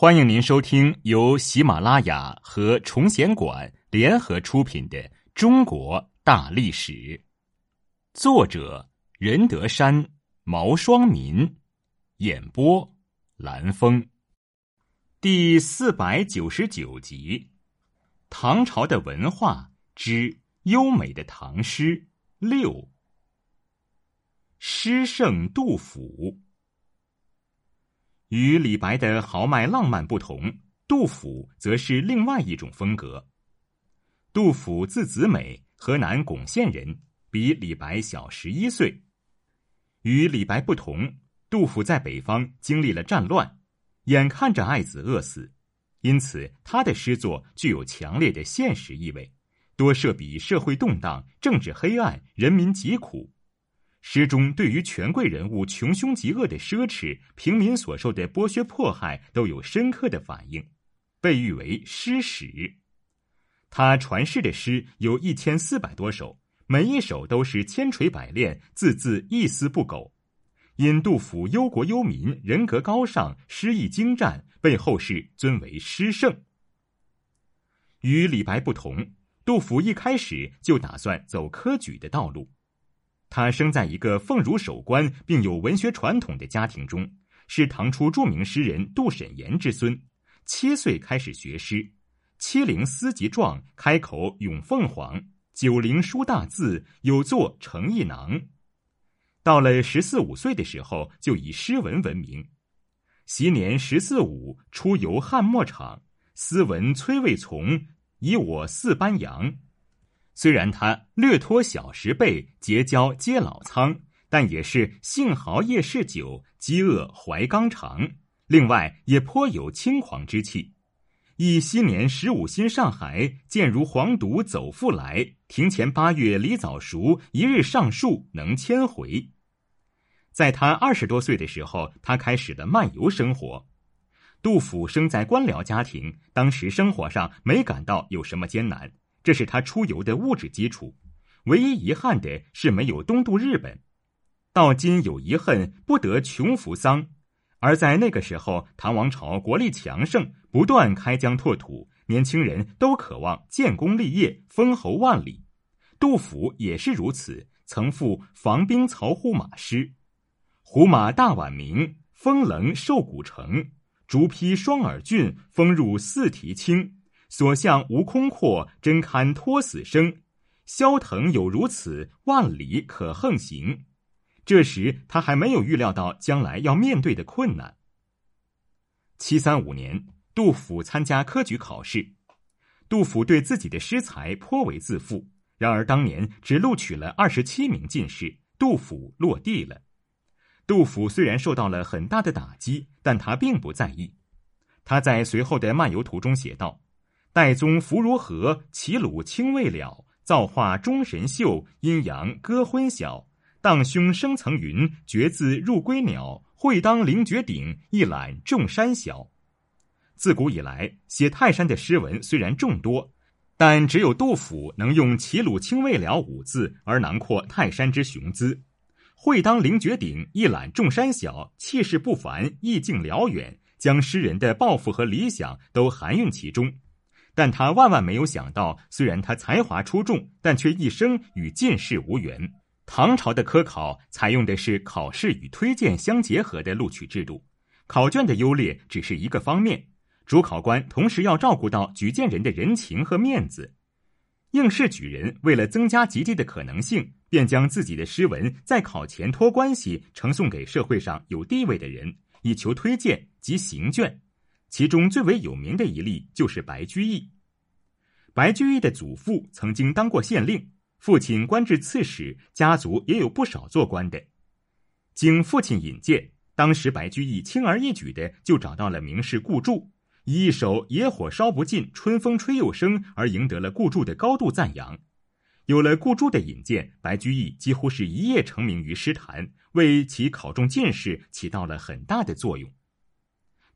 欢迎您收听由喜马拉雅和崇贤馆联合出品的《中国大历史》，作者任德山、毛双民，演播蓝峰，第四百九十九集：唐朝的文化之优美的唐诗六，诗圣杜甫。与李白的豪迈浪漫不同，杜甫则是另外一种风格。杜甫字子美，河南巩县人，比李白小十一岁。与李白不同，杜甫在北方经历了战乱，眼看着爱子饿死，因此他的诗作具有强烈的现实意味，多涉比社会动荡、政治黑暗、人民疾苦。诗中对于权贵人物穷凶极恶的奢侈、平民所受的剥削迫害都有深刻的反应，被誉为诗史。他传世的诗有一千四百多首，每一首都是千锤百炼，字字一丝不苟。因杜甫忧国忧民，人格高尚，诗意精湛，被后世尊为诗圣。与李白不同，杜甫一开始就打算走科举的道路。他生在一个奉儒守官并有文学传统的家庭中，是唐初著名诗人杜审言之孙。七岁开始学诗，七龄思及状，开口咏凤凰；九龄书大字，有作《诚意囊》。到了十四五岁的时候，就以诗文闻名。昔年十四五，出游汉末场，斯文崔魏从，以我四班扬。虽然他略脱小时辈，结交皆老苍，但也是性豪夜嗜酒，饥饿怀刚肠。另外也颇有轻狂之气。忆昔年十五新上海，见如黄犊走复来。庭前八月梨枣熟，一日上树能千回。在他二十多岁的时候，他开始了漫游生活。杜甫生在官僚家庭，当时生活上没感到有什么艰难。这是他出游的物质基础，唯一遗憾的是没有东渡日本。到今有遗恨，不得穷扶桑。而在那个时候，唐王朝国力强盛，不断开疆拓土，年轻人都渴望建功立业，封侯万里。杜甫也是如此，曾赋防兵曹护马诗：“胡马大宛名，风棱瘦骨成。竹披双耳峻，风入四蹄轻。”所向无空阔，真堪托死生。萧腾有如此，万里可横行。这时他还没有预料到将来要面对的困难。七三五年，杜甫参加科举考试。杜甫对自己的诗才颇为自负，然而当年只录取了二十七名进士，杜甫落地了。杜甫虽然受到了很大的打击，但他并不在意。他在随后的漫游图中写道。岱宗夫如何？齐鲁清未了。造化钟神秀，阴阳割昏晓。荡胸生层云，决眦入归鸟。会当凌绝顶，一览众山小。自古以来，写泰山的诗文虽然众多，但只有杜甫能用“齐鲁青未了”五字而囊括泰山之雄姿。会当凌绝顶，一览众山小，气势不凡，意境辽远，将诗人的抱负和理想都含蕴其中。但他万万没有想到，虽然他才华出众，但却一生与进士无缘。唐朝的科考采用的是考试与推荐相结合的录取制度，考卷的优劣只是一个方面，主考官同时要照顾到举荐人的人情和面子。应试举人为了增加及第的可能性，便将自己的诗文在考前托关系呈送给社会上有地位的人，以求推荐及行卷。其中最为有名的一例就是白居易。白居易的祖父曾经当过县令，父亲官至刺史，家族也有不少做官的。经父亲引荐，当时白居易轻而易举的就找到了名士顾祝，以一首“野火烧不尽，春风吹又生”而赢得了顾祝的高度赞扬。有了顾祝的引荐，白居易几乎是一夜成名于诗坛，为其考中进士起到了很大的作用。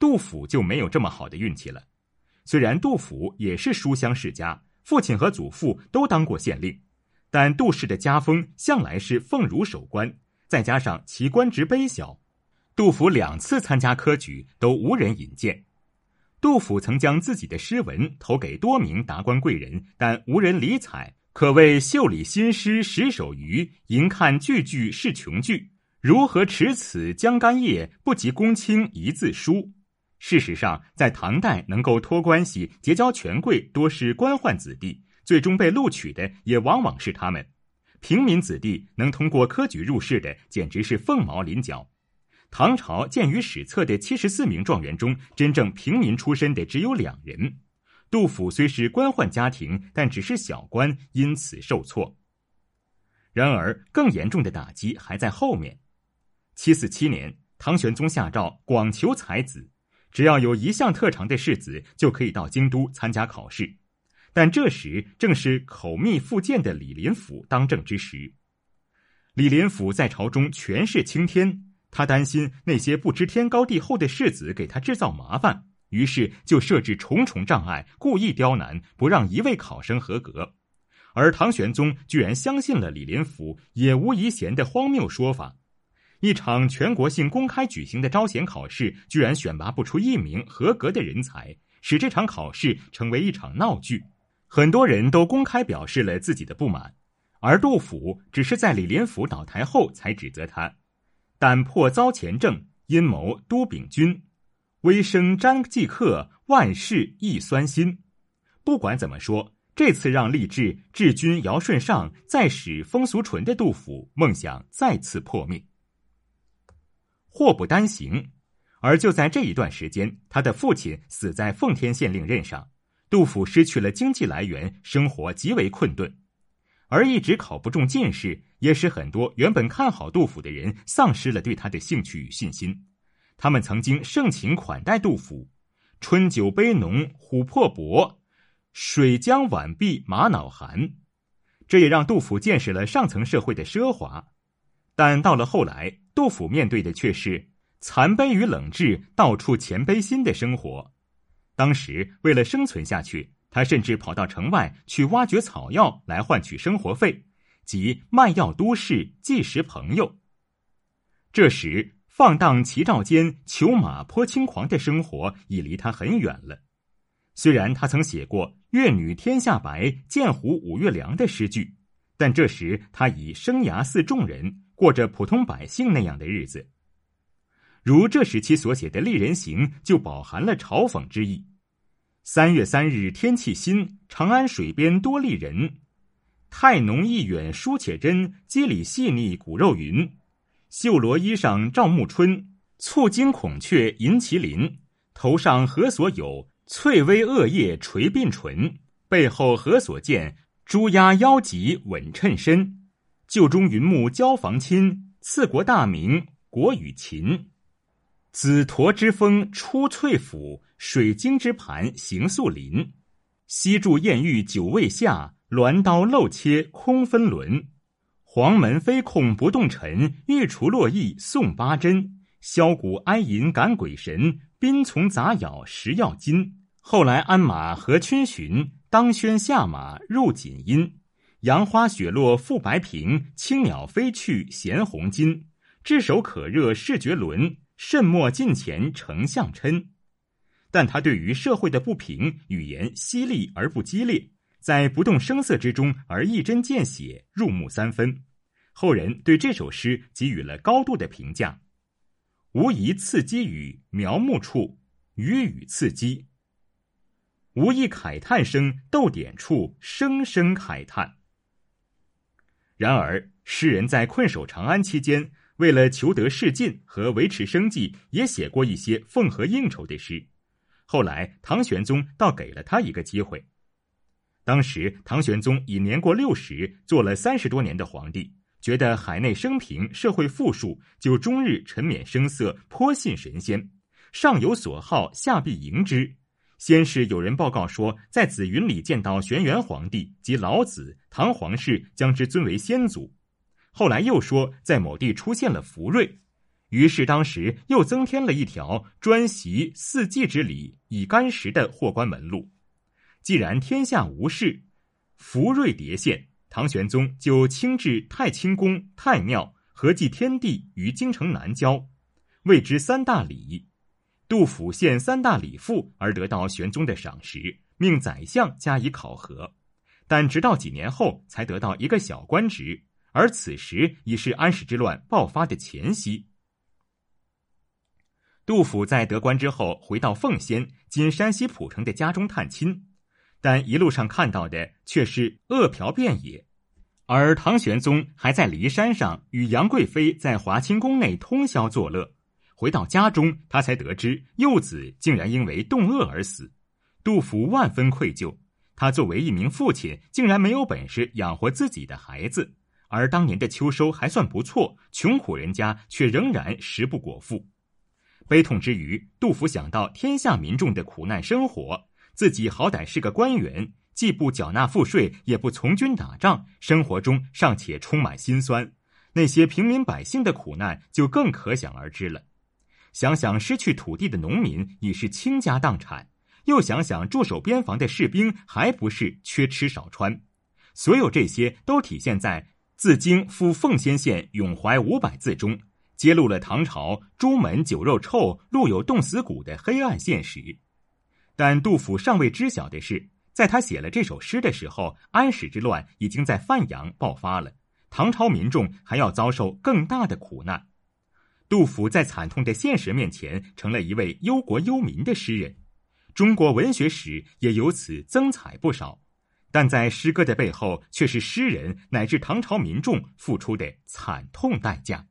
杜甫就没有这么好的运气了。虽然杜甫也是书香世家，父亲和祖父都当过县令，但杜氏的家风向来是奉儒守官，再加上其官职卑小，杜甫两次参加科举都无人引荐。杜甫曾将自己的诗文投给多名达官贵人，但无人理睬，可谓袖里新诗十首余，吟看句句是穷句。如何持此江干叶，不及公卿一字书？事实上，在唐代，能够托关系结交权贵，多是官宦子弟，最终被录取的也往往是他们。平民子弟能通过科举入仕的，简直是凤毛麟角。唐朝建于史册的七十四名状元中，真正平民出身的只有两人。杜甫虽是官宦家庭，但只是小官，因此受挫。然而，更严重的打击还在后面。七四七年，唐玄宗下诏广求才子，只要有一项特长的士子，就可以到京都参加考试。但这时正是口蜜腹剑的李林甫当政之时，李林甫在朝中权势青天。他担心那些不知天高地厚的士子给他制造麻烦，于是就设置重重障碍，故意刁难，不让一位考生合格。而唐玄宗居然相信了李林甫也无疑贤的荒谬说法。一场全国性公开举行的招贤考试，居然选拔不出一名合格的人才，使这场考试成为一场闹剧。很多人都公开表示了自己的不满，而杜甫只是在李林甫倒台后才指责他。胆破遭前政，阴谋都秉军，微生张继客，万事亦酸心。不管怎么说，这次让励志治军尧舜上，再使风俗淳的杜甫梦想再次破灭。祸不单行，而就在这一段时间，他的父亲死在奉天县令任上，杜甫失去了经济来源，生活极为困顿。而一直考不中进士，也使很多原本看好杜甫的人丧失了对他的兴趣与信心。他们曾经盛情款待杜甫，春酒杯浓，琥珀薄；水浆碗碧，玛瑙寒。这也让杜甫见识了上层社会的奢华。但到了后来，杜甫面对的却是残卑与冷炙、到处谦卑心的生活。当时为了生存下去。他甚至跑到城外去挖掘草药来换取生活费，即卖药都市，寄食朋友。这时，放荡齐照间、裘马颇轻狂的生活已离他很远了。虽然他曾写过“月女天下白，剑湖五月凉”的诗句，但这时他已生涯似众人，过着普通百姓那样的日子。如这时期所写的《丽人行》，就饱含了嘲讽之意。三月三日天气新，长安水边多丽人。太浓意远书且真，肌理细腻骨肉匀。绣罗衣裳照暮春，簇金孔雀银麒麟。头上何所有？翠微萼叶垂鬓唇。背后何所见？朱鸦腰脊稳衬身。旧中云木交房亲，赐国大名国与秦。紫驼之峰出翠府，水晶之盘行素林。西柱艳玉久未下，鸾刀漏切空分轮。黄门飞控不动尘，玉厨落翼送八珍。箫鼓哀吟赶鬼神，宾从杂咬食药金。后来鞍马何逡巡，当轩下马入锦阴。杨花雪落覆白屏，青鸟飞去衔红巾。炙手可热视觉伦。慎莫近前成相嗔，但他对于社会的不平，语言犀利而不激烈，在不动声色之中而一针见血，入木三分。后人对这首诗给予了高度的评价：无疑刺激语描目处，语语刺激；无意慨叹声逗点处，声声慨叹。然而，诗人在困守长安期间。为了求得仕进和维持生计，也写过一些奉和应酬的诗。后来，唐玄宗倒给了他一个机会。当时，唐玄宗已年过六十，做了三十多年的皇帝，觉得海内升平，社会富庶，就终日沉湎声色，颇信神仙。上有所好，下必迎之。先是有人报告说，在紫云里见到玄元皇帝及老子，唐皇室将之尊为先祖。后来又说，在某地出现了福瑞，于是当时又增添了一条专习四季之礼以干时的货官门路。既然天下无事，福瑞迭现，唐玄宗就亲至太清宫、太庙，合祭天地于京城南郊，谓之三大礼。杜甫献三大礼赋而得到玄宗的赏识，命宰相加以考核，但直到几年后才得到一个小官职，而此时已是安史之乱爆发的前夕。杜甫在得官之后，回到奉先（今山西蒲城）的家中探亲，但一路上看到的却是恶殍遍野。而唐玄宗还在骊山上与杨贵妃在华清宫内通宵作乐。回到家中，他才得知幼子竟然因为冻饿而死，杜甫万分愧疚。他作为一名父亲，竟然没有本事养活自己的孩子，而当年的秋收还算不错，穷苦人家却仍然食不果腹。悲痛之余，杜甫想到天下民众的苦难生活，自己好歹是个官员，既不缴纳赋税，也不从军打仗，生活中尚且充满辛酸，那些平民百姓的苦难就更可想而知了。想想失去土地的农民已是倾家荡产，又想想驻守边防的士兵还不是缺吃少穿，所有这些都体现在《自京赴奉先县咏怀五百字》中，揭露了唐朝朱门酒肉臭、路有冻死骨的黑暗现实。但杜甫尚未知晓的是，在他写了这首诗的时候，安史之乱已经在范阳爆发了，唐朝民众还要遭受更大的苦难。杜甫在惨痛的现实面前，成了一位忧国忧民的诗人，中国文学史也由此增彩不少。但在诗歌的背后，却是诗人乃至唐朝民众付出的惨痛代价。